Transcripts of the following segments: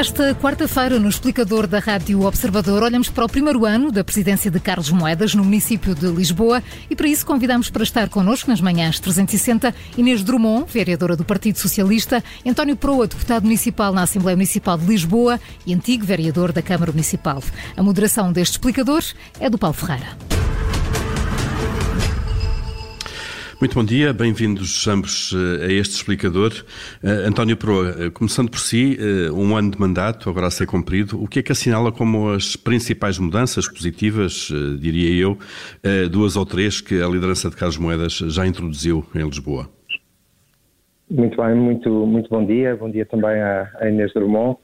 Esta quarta-feira, no explicador da Rádio Observador, olhamos para o primeiro ano da presidência de Carlos Moedas no município de Lisboa e para isso convidamos para estar connosco nas manhãs 360 Inês Drummond, vereadora do Partido Socialista, António Proa, deputado municipal na Assembleia Municipal de Lisboa e antigo vereador da Câmara Municipal. A moderação deste explicador é do Paulo Ferreira. Muito bom dia, bem-vindos ambos eh, a este explicador. Uh, António Proa, eh, começando por si, uh, um ano de mandato agora a ser cumprido, o que é que assinala como as principais mudanças positivas, uh, diria eu, duas ou três que a liderança de Carlos Moedas já introduziu em Lisboa? Muito bem, muito, muito bom dia. Bom dia também à, à Inês Drummond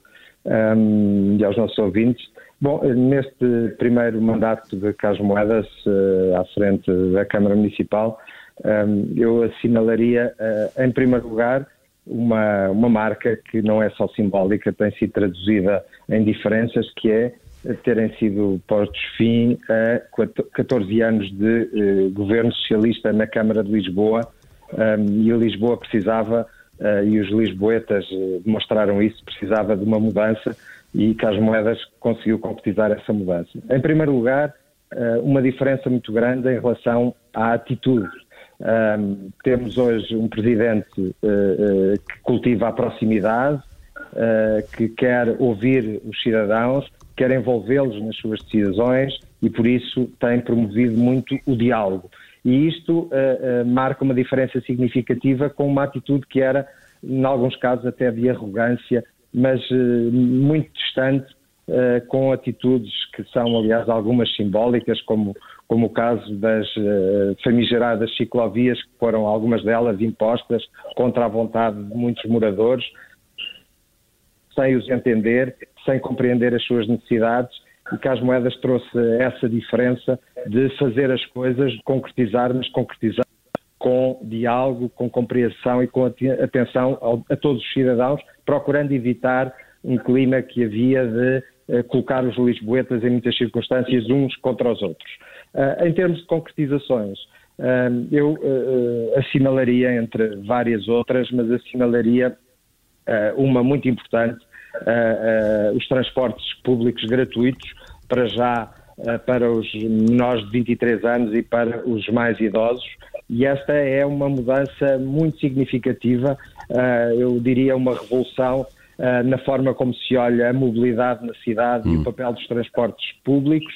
um, ehm, e aos nossos ouvintes. Bom, neste primeiro mandato de Carlos Moedas, à frente da Câmara Municipal, eu assinalaria, ah, em primeiro lugar, uma, uma marca que não é só simbólica, tem sido traduzida em diferenças, que é terem sido postos fim a 14 anos de eh, governo socialista na Câmara de Lisboa e Lisboa precisava, uh, e os lisboetas uh, demonstraram isso, precisava de uma mudança e Carlos Moedas conseguiu concretizar essa mudança. Em primeiro lugar, uh, uma diferença muito grande em relação à atitude um, temos hoje um presidente uh, uh, que cultiva a proximidade, uh, que quer ouvir os cidadãos, quer envolvê-los nas suas decisões e, por isso, tem promovido muito o diálogo. E isto marca uma diferença significativa com uma atitude que era, em alguns casos, até de arrogância, mas muito distante com atitudes que são, aliás, algumas simbólicas, como como o caso das uh, famigeradas ciclovias, que foram algumas delas impostas contra a vontade de muitos moradores, sem os entender, sem compreender as suas necessidades, e que as moedas trouxe essa diferença de fazer as coisas, concretizar, mas concretizar com diálogo, com compreensão e com atenção a todos os cidadãos, procurando evitar um clima que havia de uh, colocar os lisboetas em muitas circunstâncias uns contra os outros. Uh, em termos de concretizações, uh, eu uh, assinalaria, entre várias outras, mas assinalaria uma muito importante, os transportes públicos gratuitos, para já para os menores de 23 anos e para os mais idosos, e esta é uma mudança muito significativa, eu diria uma revolução na forma como se olha a mobilidade na cidade hum. e o hum. papel dos transportes públicos,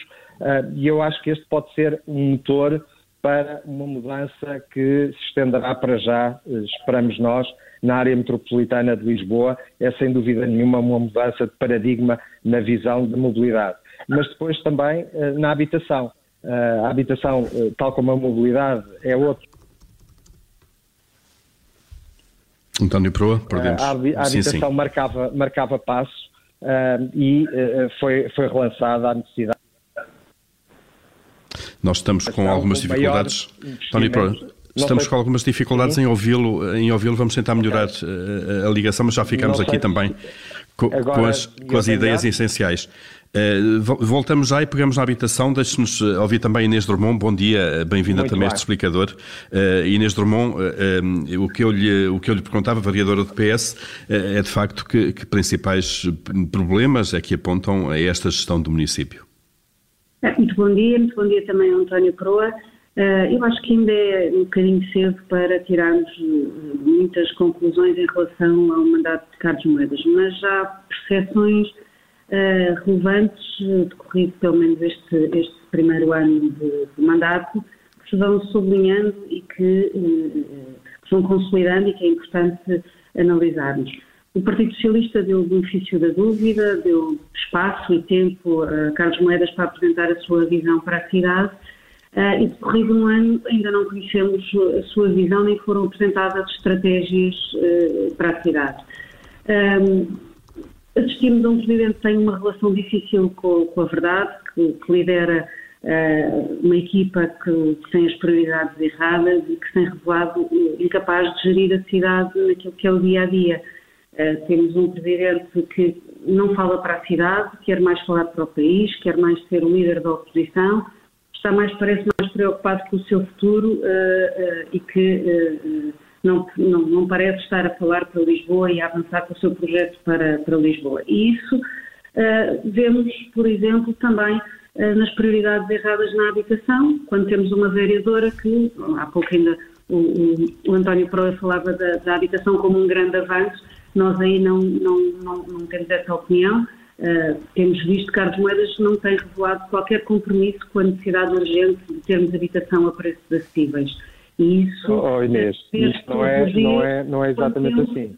e eu acho que este pode ser um motor para uma mudança que se estenderá para já, eh, esperamos nós, na área metropolitana de Lisboa. É sem dúvida nenhuma uma mudança de paradigma na visão de mobilidade. Mas depois também uh, na habitação. Uh, a habitação, tal como a mobilidade, é outro. António Proa, perdemos. a, habitação sim, sim. Marcava, marcava passo e foi, foi relançada a necessidade nós estamos com algumas dificuldades. Tony Pro, estamos com algumas dificuldades em ouvi-lo, em ouvi-lo. Vamos tentar melhorar a, a, ligação, mas já ficamos aqui também com, com as, com as ideias essenciais. Uh, voltamos já e pegamos na habitação. Deixe-nos eh, ouvir também Inês Drummond. Bom dia, eh, bem-vinda também a este explicador. Uh, Inês Drummond, uh, o, que eu lhe, o que eu lhe perguntava, variadora do PS, é de facto que, que principais problemas é que apontam a esta gestão do município? É, muito bom dia, muito bom dia também ao António Proa. Eh, eu acho que ainda é um bocadinho cedo para tirarmos eh, muitas conclusões em relação ao mandato de Carlos Moedas, mas já há percepções relevantes, decorrido pelo menos este, este primeiro ano de, de, mandato, que se vão sublinhando e que, que se vão consolidando e que é importante analisarmos. O Partido Socialista deu o benefício da dúvida, deu espaço e tempo a Carlos Moedas para apresentar a sua visão para a cidade uh, e decorrido um ano ainda não conhecemos a sua visão nem foram apresentadas estratégias uh, para a cidade. Um, assistimos a um presidente que tem uma relação difícil com, com a verdade, que, que lidera uh, uma equipa que, que, tem as prioridades erradas e que tem revelado incapaz de gerir a cidade naquilo que é o dia a dia. Uh, temos um presidente que não fala para a cidade, quer mais falar para o país, quer mais ser o líder da oposição, está mais, parece mais preocupado com o seu futuro uh, uh, e que não, não, não parece estar a falar para Lisboa e a avançar com o seu projeto para, para Lisboa. E isso vemos, por exemplo, também nas prioridades erradas na habitação, quando temos uma vereadora que, há pouco ainda o, o, o António Proa falava da, da, habitação como um grande avanço, nós aí não, não, não, não temos essa opinião. Uh, temos visto que Carlos Moedas não tem revelado qualquer compromisso com a necessidade urgente de termos habitação a preços acessíveis. E isso. Oh, oh Inês, isto não é, não, é, não é exatamente temos, assim.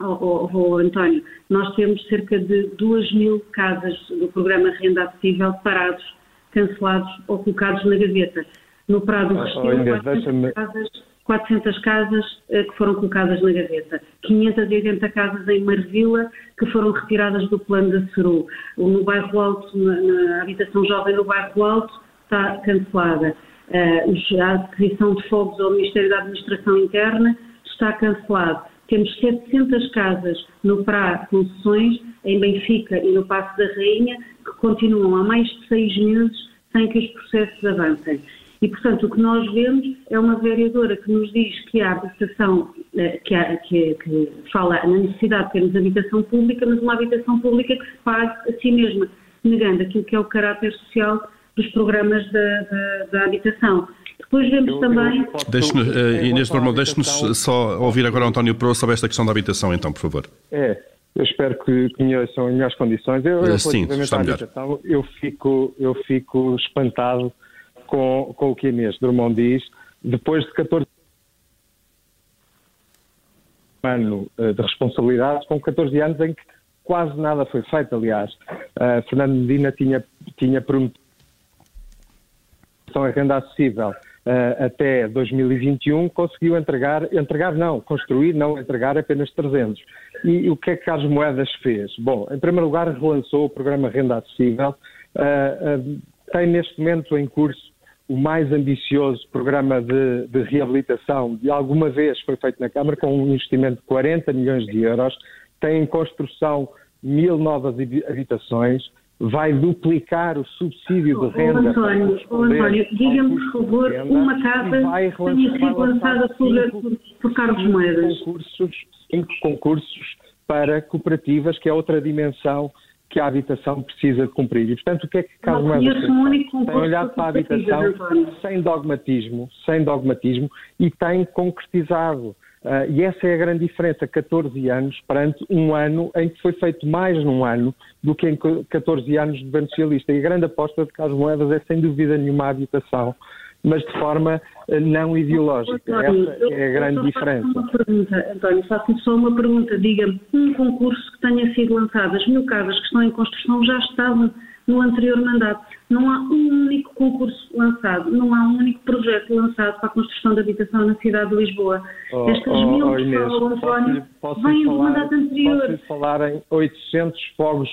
Oh, oh, oh, António, nós temos cerca de 2 mil casas do programa Renda Acessível parados, cancelados ou colocados na gaveta. No Prado do oh, Restelo, oh, 400 casas 400 casas eh, que foram colocadas na gaveta, 580 casas em Marvila que foram retiradas do plano da Ceru. No bairro Alto, na, na habitação jovem no bairro Alto, está cancelada. Uh, a aquisição de fogos ao Ministério da Administração Interna está cancelado. Temos 700 casas no PRA concessões, em Benfica e no Passo da Rainha, que continuam há mais de seis meses sem que os processos avancem. E, portanto, o que nós vemos é uma vereadora que nos diz que a habitação, eh, que, há, que, que fala na necessidade de termos habitação pública, mas uma habitação pública que se pague a si mesma, negando aquilo que é o caráter social dos programas da, da, da habitação. Depois vemos eu, também. Eu deixe uh, Inês Normal, deixe-nos só ouvir agora o António Pro sobre esta questão da habitação, então, por favor. É, eu espero que conheçam em melhores condições. Eu, uh, sim, está melhor. Eu, fico, eu fico espantado com, com o que Inês Drummond diz, depois de 14 ano eh, de responsabilidade, com 14 anos em que quase nada foi feito, aliás. Uh, Fernando Medina tinha, tinha prometido a renda acessível uh, até 2021, conseguiu entregar, entregar não, construir, não entregar apenas 300. E, e o que é que Carlos Moedas fez? Bom, em primeiro lugar, relançou o programa Renda Acessível, uh, tem neste momento em curso o mais ambicioso programa de, de, reabilitação de alguma vez foi feito na Câmara, com um investimento de 40 milhões de euros, tem em construção mil novas habitações, vai duplicar o subsídio de renda. Oh, António, oh, António diga-me, por favor, uma casa que tenha sido lançada por, por, por Carlos Moedas. Concursos, cinco concursos para cooperativas, que é outra dimensão que a habitação precisa cumprir. E, portanto, o que é que Carlos Moedas tem? Tem olhado para a habitação sem dogmatismo, sem dogmatismo, e tem concretizado. Uh, e essa é a grande diferença, 14 anos perante um ano em que foi feito mais num ano do que em 14 anos de governo socialista. E a grande aposta de Carlos Moedas é, sem dúvida nenhuma, a habitação mas de forma eh, não ideológica. Essa é a grande diferença. Uma pergunta, António, faço só uma pergunta. Diga-me, um concurso que tenha sido lançado, as mil casas que estão em construção já estavam no anterior mandato. Não há um único concurso lançado, não há um único projeto lançado para a construção de habitação na cidade de Lisboa. Oh, Estas oh, mil oh, Inês, falam, António, vêm do mandato anterior. Posso falar em 800 fogos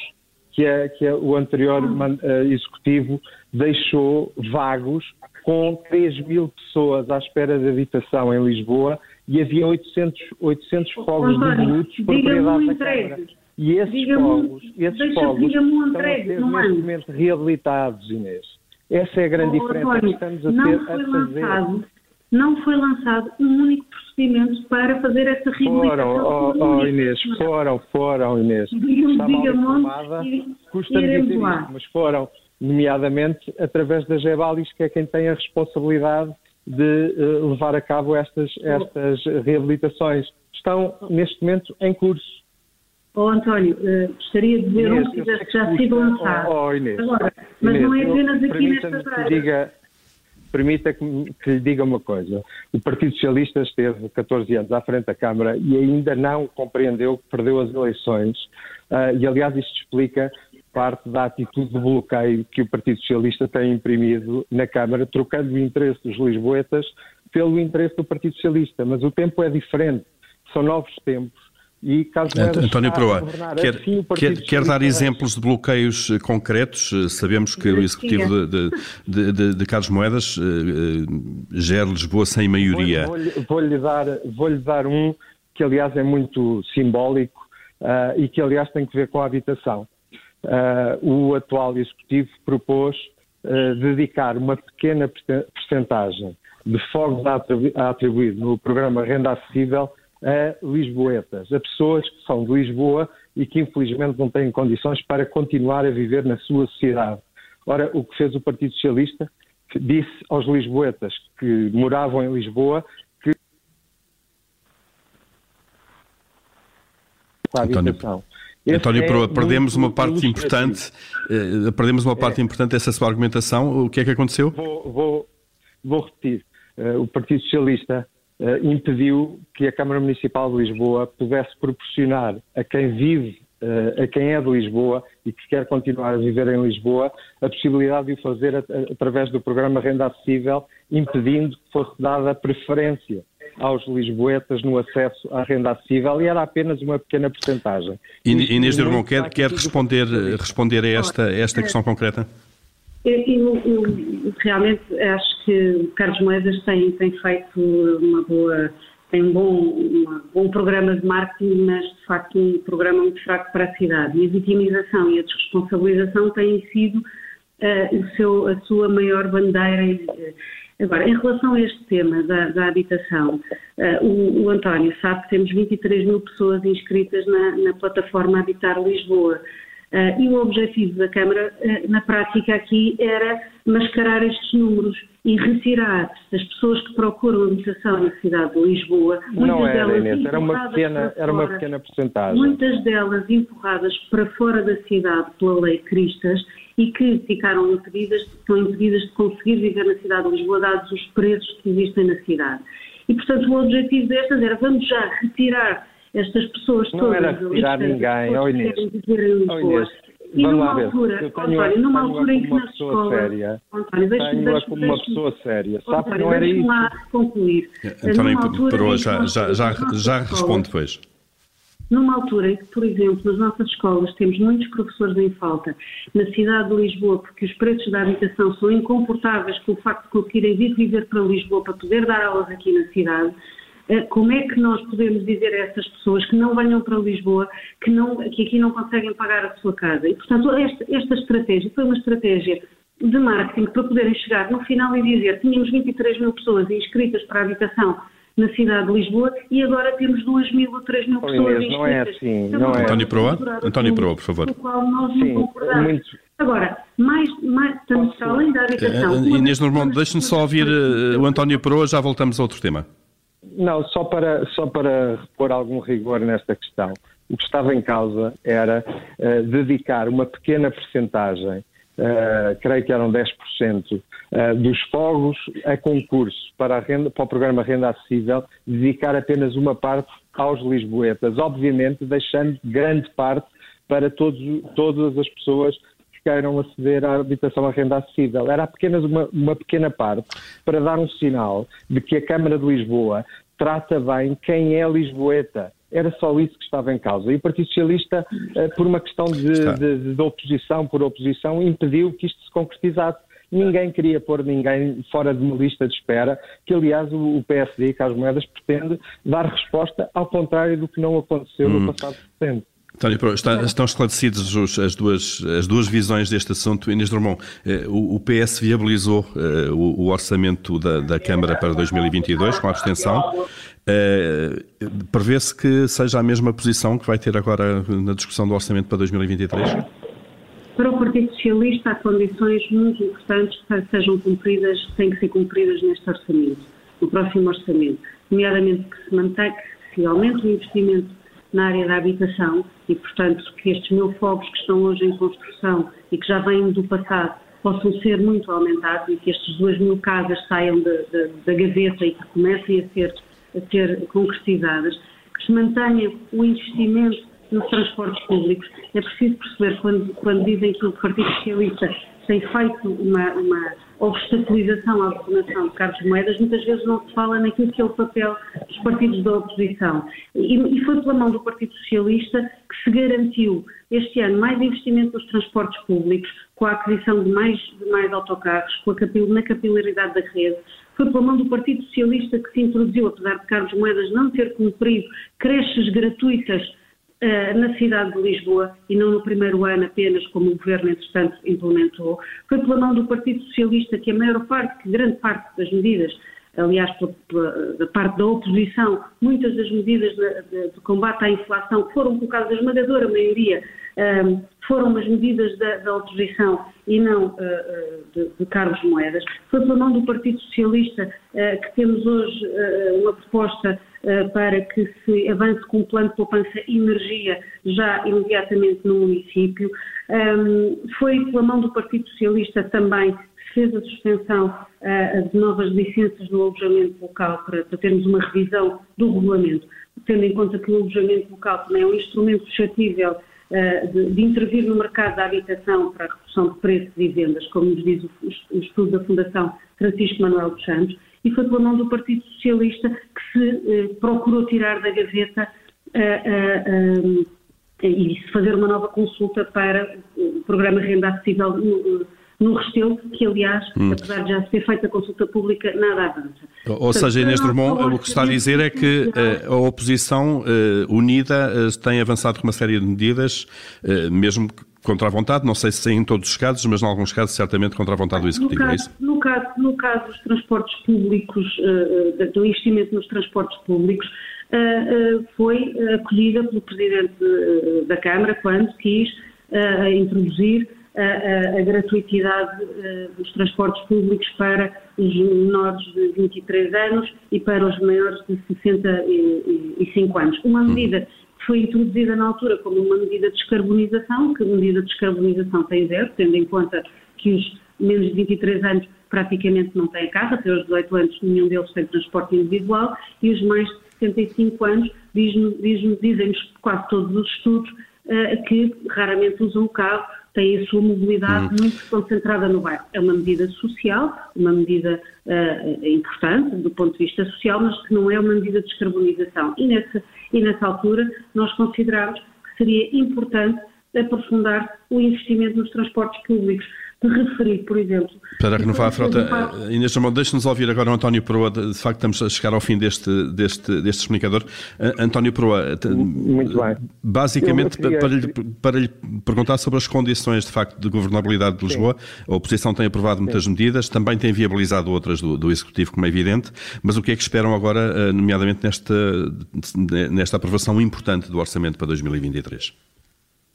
que, é, que é o anterior uh, executivo deixou vagos com 3 mil pessoas à espera de habitação em Lisboa e havia 800, 800 fogos devolutos por propriedade da Câmara. E esses fogos, esses fogos estão a ser neste momento reabilitados, Inês. Essa é a grande oh, diferença que estamos a ter a fazer. Lançado, não foi lançado um único procedimento para fazer essa reabilitação. Foram, oh, oh, Inês, foram, foram, Inês. Diga-me onde custa-me mas foram nomeadamente através da Gebalis, que é quem tem a responsabilidade de uh, levar a cabo estas, estas reabilitações. Estão, neste momento, em curso. Oh, António, uh, gostaria de ver Inês, um que tivesse já sido lançado. Oh, oh, Inês, Agora, mas Inês, não é apenas aqui nesta praia. Permita que, que lhe diga uma coisa. O Partido Socialista esteve 14 anos à frente da Câmara e ainda não compreendeu que perdeu as eleições. Uh, e, aliás, isto explica parte da atitude de bloqueio que o Partido Socialista tem imprimido na Câmara, trocando o interesse dos lisboetas pelo interesse do Partido Socialista. Mas o tempo é diferente, são novos tempos. E caso António Proa, quer, assim, quer, quer, dar exemplos de bloqueios eh, concretos? Eh, sabemos que o executivo de, de, de, de Carlos Moedas uh, gera Lisboa sem maioria. Vou-lhe vou dar, vou dar um que, aliás, é muito simbólico uh, e que, aliás, tem que ver com a habitação o atual Executivo propôs uh, dedicar uma pequena percentagem de fogos a atribuir no programa Renda Acessível a lisboetas, a pessoas que são de Lisboa e que infelizmente não têm condições para continuar a viver na sua sociedade. Ora, o que fez o Partido Socialista disse aos lisboetas que moravam em Lisboa que a habitação. António, António é perdemos uma parte importante, eh, perdemos uma parte é. importante dessa sua argumentação. O que é que aconteceu? Vou, vou, vou repetir. Uh, o Partido Socialista uh, impediu que a Câmara Municipal de Lisboa pudesse proporcionar a quem vive, uh, a quem é de Lisboa e que quer continuar a viver em Lisboa, a possibilidade de o fazer através do programa Renda Acessível, impedindo que fosse dada preferência aos lisboetas no acesso à renda acessível e era apenas uma pequena porcentagem. Inês de Irmão, quer, quer responder, responder a esta, a esta questão concreta? Eu, eu, realmente acho que Carlos Moedas tem, tem feito uma boa, tem um bom, um bom programa de marketing, mas de facto um programa muito fraco para a cidade. E a vitimização e a desresponsabilização têm sido uh, o seu, a sua maior bandeira. Agora, em relação a este tema da, da habitação, uh, o, o, António sabe que temos 23 mil pessoas inscritas na, na plataforma Habitar Lisboa. Uh, e o objetivo da Câmara, uh, na prática aqui, era mascarar estes números e retirar as pessoas que procuram habitação na cidade de Lisboa, muitas Não era, delas Inês, era uma pequena, era uma pequena porcentagem. Muitas delas empurradas para fora da cidade pela lei Cristas e que ficaram impedidas, estão impedidas de conseguir viver na cidade de Lisboa, dados os preços que existem na cidade. E, portanto, o objetivo destas era vamos já retirar estas pessoas não todas. Não era retirar ninguém, oh, Inês. Inês. E Vamos numa altura, António, numa altura em que na escola, séria. António, como uma pessoa séria. Sabe que não era isso. lá concluir. António Peroa já, já, já, já responde depois. Numa altura em que, por exemplo, nas nossas escolas temos muitos professores em falta, na cidade de Lisboa, porque os preços da habitação são incomportáveis com o facto de conseguirem vir viver para Lisboa para poder dar aulas aqui na cidade, eh, como é que nós podemos dizer a essas pessoas que não venham para Lisboa, que, não, que aqui não conseguem pagar a sua casa? E, portanto, esta, esta estratégia foi uma estratégia de marketing para poderem chegar no final e dizer tínhamos 23 mil pessoas inscritas para a habitação na cidade de Lisboa e agora temos 2 mil ou 3 mil pessoas Inês, inscritas. Não é assim, não é. António Proa, António Proa, por favor. qual nós Sim. Muito... Agora, mais, mais estamos além da habitação... Uh, Inês Normando, deixe-me só ouvir uh, o António Proa, já voltamos a outro tema. Não, só para, só para repor algum rigor nesta questão. O que estava em causa era uh, dedicar uma pequena percentagem, uh, creio que eram 10%, uh, eh, dos fogos a concurso para, renda, para o programa Renda Acessível, dedicar apenas uma parte aos lisboetas, obviamente deixando grande parte para todos, todas as pessoas queiram aceder à habitação à renda acessível. Era apenas uma, uma pequena parte para dar um sinal de que a Câmara de Lisboa trata bem quem é lisboeta. Era só isso que estava em causa. E o Partido Socialista, eh, por uma questão de, de, de oposição por oposição, impediu que isto se concretizasse. Ninguém queria pôr ninguém fora de uma lista de espera, que aliás o PSD, Carlos Moedas, pretende dar resposta ao contrário do que não aconteceu hum. no passado recente. António, está, estão esclarecidas as, duas, as duas visões deste assunto. Inês Drummond, eh, o, o, PS viabilizou eh, o, o, orçamento da, da, Câmara para 2022 com a abstenção. Eh, prevê-se que seja a mesma posição que vai ter agora na discussão do orçamento para 2023? Para o Partido Socialista há condições muito importantes para que sejam cumpridas, têm que ser cumpridas neste orçamento, no próximo orçamento, nomeadamente que se mantenha, que se aumente o investimento na área da habitação e, portanto, que estes mil fogos que estão hoje em construção e que já vêm do passado possam ser muito aumentados e que estas duas mil casas saiam da gaveta e que comecem a ser, a ser concretizadas, que se mantenha o investimento nos transportes públicos. É preciso perceber, quando, quando dizem que o Partido Socialista tem feito uma, uma obstaculização à vacunação de Carlos Moedas, muitas vezes não se fala naquilo que é o papel dos partidos da oposição. E, e foi pela mão do Partido Socialista que se garantiu este ano mais investimento nos transportes públicos, com a aquisição de mais, de mais autocarros, com a capil, na capilaridade da rede. Foi pela mão do Partido Socialista que se introduziu, apesar de Carlos Moedas não ter cumprido, creches gratuitas na cidade de Lisboa e não no primeiro ano apenas, como o Governo, entretanto, implementou. Foi pela mão do Partido Socialista que a maior parte, que grande parte das medidas aliás, da parte da oposição, muitas das medidas de, de, de, combate à inflação foram colocadas, a esmagadora maioria, um, foram umas medidas da, da, oposição e não uh, de, de, Carlos Moedas. Foi pela mão do Partido Socialista uh, que temos hoje uh, uma proposta para que se avance com um plano de poupança energia já imediatamente no município. Foi pela mão do Partido Socialista também fez a suspensão uh, de novas licenças no alojamento local para, para, termos uma revisão do regulamento, tendo em conta que o alojamento local também é um instrumento suscetível uh, de, de, intervir no mercado da habitação para a redução de preços e vendas, como nos diz o, o estudo da Fundação Francisco Manuel dos Santos, e foi pela mão do Partido Socialista que se uh, procurou tirar da gaveta e fazer uma nova consulta para o programa Renda Acessível no Restelo, que aliás, hum. apesar de já ter feito a consulta pública, nada avança. Ou Portanto, seja, Inês Drummond, o que está a dizer é que eh, a oposição eh, unida eh, tem avançado com uma série de medidas, mesmo contra a vontade, não sei se em todos os casos, mas em alguns casos certamente contra a vontade do Executivo, no caso, é isso? No caso, no caso dos transportes públicos, do investimento nos transportes públicos, foi acolhida pelo Presidente da Câmara quando quis introduzir a, a, gratuitidade uh, dos transportes públicos para os menores de 23 anos e para os maiores de 65 anos. Uma uhum. medida que foi introduzida na altura como uma medida de descarbonização, que medida de descarbonização tem zero, tendo em conta que os menos de 23 anos praticamente não têm casa, até os 18 anos nenhum deles tem transporte individual, e os mais de 65 anos dizem-nos quase todos os estudos uh, que raramente usam o carro têm a sua mobilidade hum. muito concentrada no bairro. É uma medida social, uma medida uh, importante do ponto de vista social, mas que não é uma medida de descarbonização. E nessa, e nessa altura nós consideramos que seria importante aprofundar o investimento nos transportes públicos referir, por exemplo. Para renovar a frota, eh, Inês Ramon, deixe-nos ouvir agora o António Proa. De facto, estamos a chegar ao fim deste, deste, deste explicador. Uh, António Proa, Muito bem. basicamente, queria... para, lhe, para lhe perguntar sobre as condições, de facto, de governabilidade de Lisboa. Sim. A oposição tem aprovado muitas Sim. medidas, também tem viabilizado outras do, do, Executivo, como é evidente, mas o que é que esperam agora, uh, nomeadamente nesta, nesta aprovação importante do Orçamento para 2023?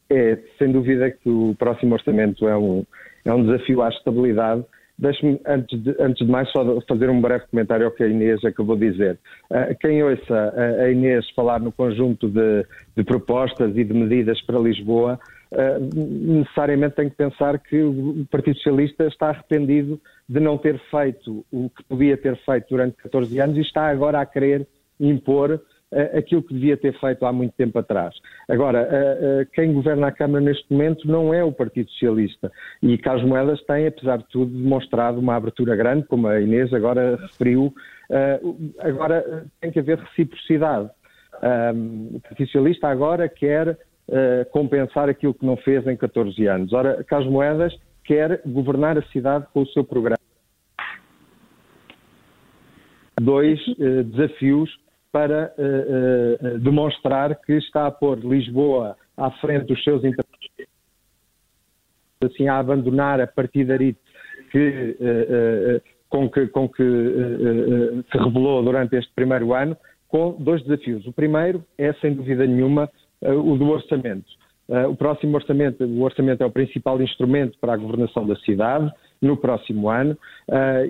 É, sem dúvida que o próximo orçamento é um, é um desafio à estabilidade. Deixe-me, antes de, antes de mais, só fazer um breve comentário ao que a Inês acabou de dizer. Uh, quem ouça a Inês falar no conjunto de, de propostas e de medidas para Lisboa, uh, necessariamente tem que pensar que o Partido Socialista está arrependido de não ter feito o que podia ter feito durante 14 anos e está agora a querer impor aquilo que devia ter feito há muito tempo atrás. Agora, quem governa a Câmara neste momento não é o Partido Socialista e Carlos Moedas tem, apesar de tudo, demonstrado uma abertura grande, como a Inês agora referiu. Agora tem que haver reciprocidade. O Partido Socialista agora quer compensar aquilo que não fez em 14 anos. Ora, Carlos Moedas quer governar a cidade com o seu programa. Dois desafios para uh, uh, demonstrar que está a pôr Lisboa à frente dos seus interesses, assim, a abandonar a partidarite que, uh, com que, com que se revelou durante este primeiro ano, com dois desafios. O primeiro é, sem dúvida nenhuma, o do orçamento. o próximo orçamento, o orçamento é o principal instrumento para a governação da cidade no próximo ano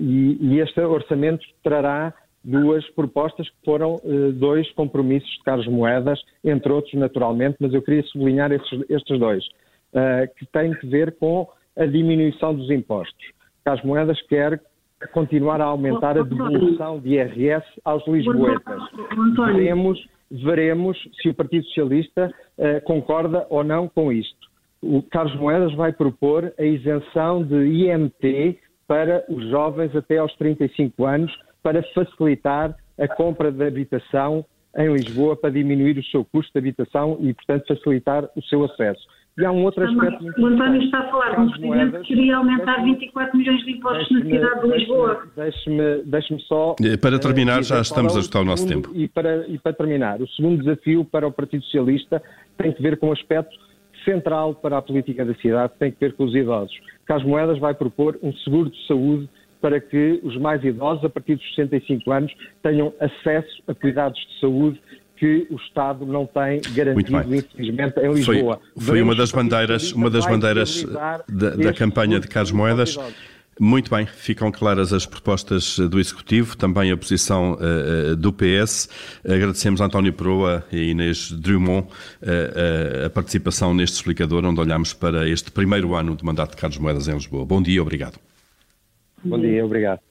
e, e este orçamento trará duas propostas que foram uh, dois compromissos de Carlos Moedas, entre outros, naturalmente, mas eu queria sublinhar estes, estes dois, uh, que têm que ver com a diminuição dos impostos. Carlos Moedas quer continuar a aumentar a devolução de IRS aos lisboetas. Veremos, veremos se o Partido Socialista uh, concorda ou não com isto. O Carlos Moedas vai propor a isenção de IMT para os jovens até aos 35 anos, para facilitar a compra de habitação em Lisboa, para diminuir o seu custo de habitação e, portanto, facilitar o seu acesso. E há um outro aspecto muito O António está a falar de um presidente que queria aumentar 24 milhões de impostos na cidade de Lisboa. Deixe-me deixe só... Para terminar, já estamos a ajustar o nosso tempo. E para, e para terminar, o segundo desafio para o Partido Socialista tem que ver com o aspecto central para a política da cidade, tem que ver com os idosos. Carlos Moedas vai propor um seguro de saúde para que os mais idosos, a partir dos 65 anos, tenham acesso a cuidados de saúde que o Estado não tem garantido, infelizmente, em Lisboa. Foi, foi uma das bandeiras, uma das bandeiras da, da campanha de Carlos Moedas. Muito bem, ficam claras as propostas do Executivo, também a posição uh, do PS. Agradecemos a António Proa e Inês Drummond uh, a participação neste explicador, onde olhamos para este primeiro ano de mandato de Carlos Moedas em Lisboa. Bom dia, obrigado. Bom dia, obrigado.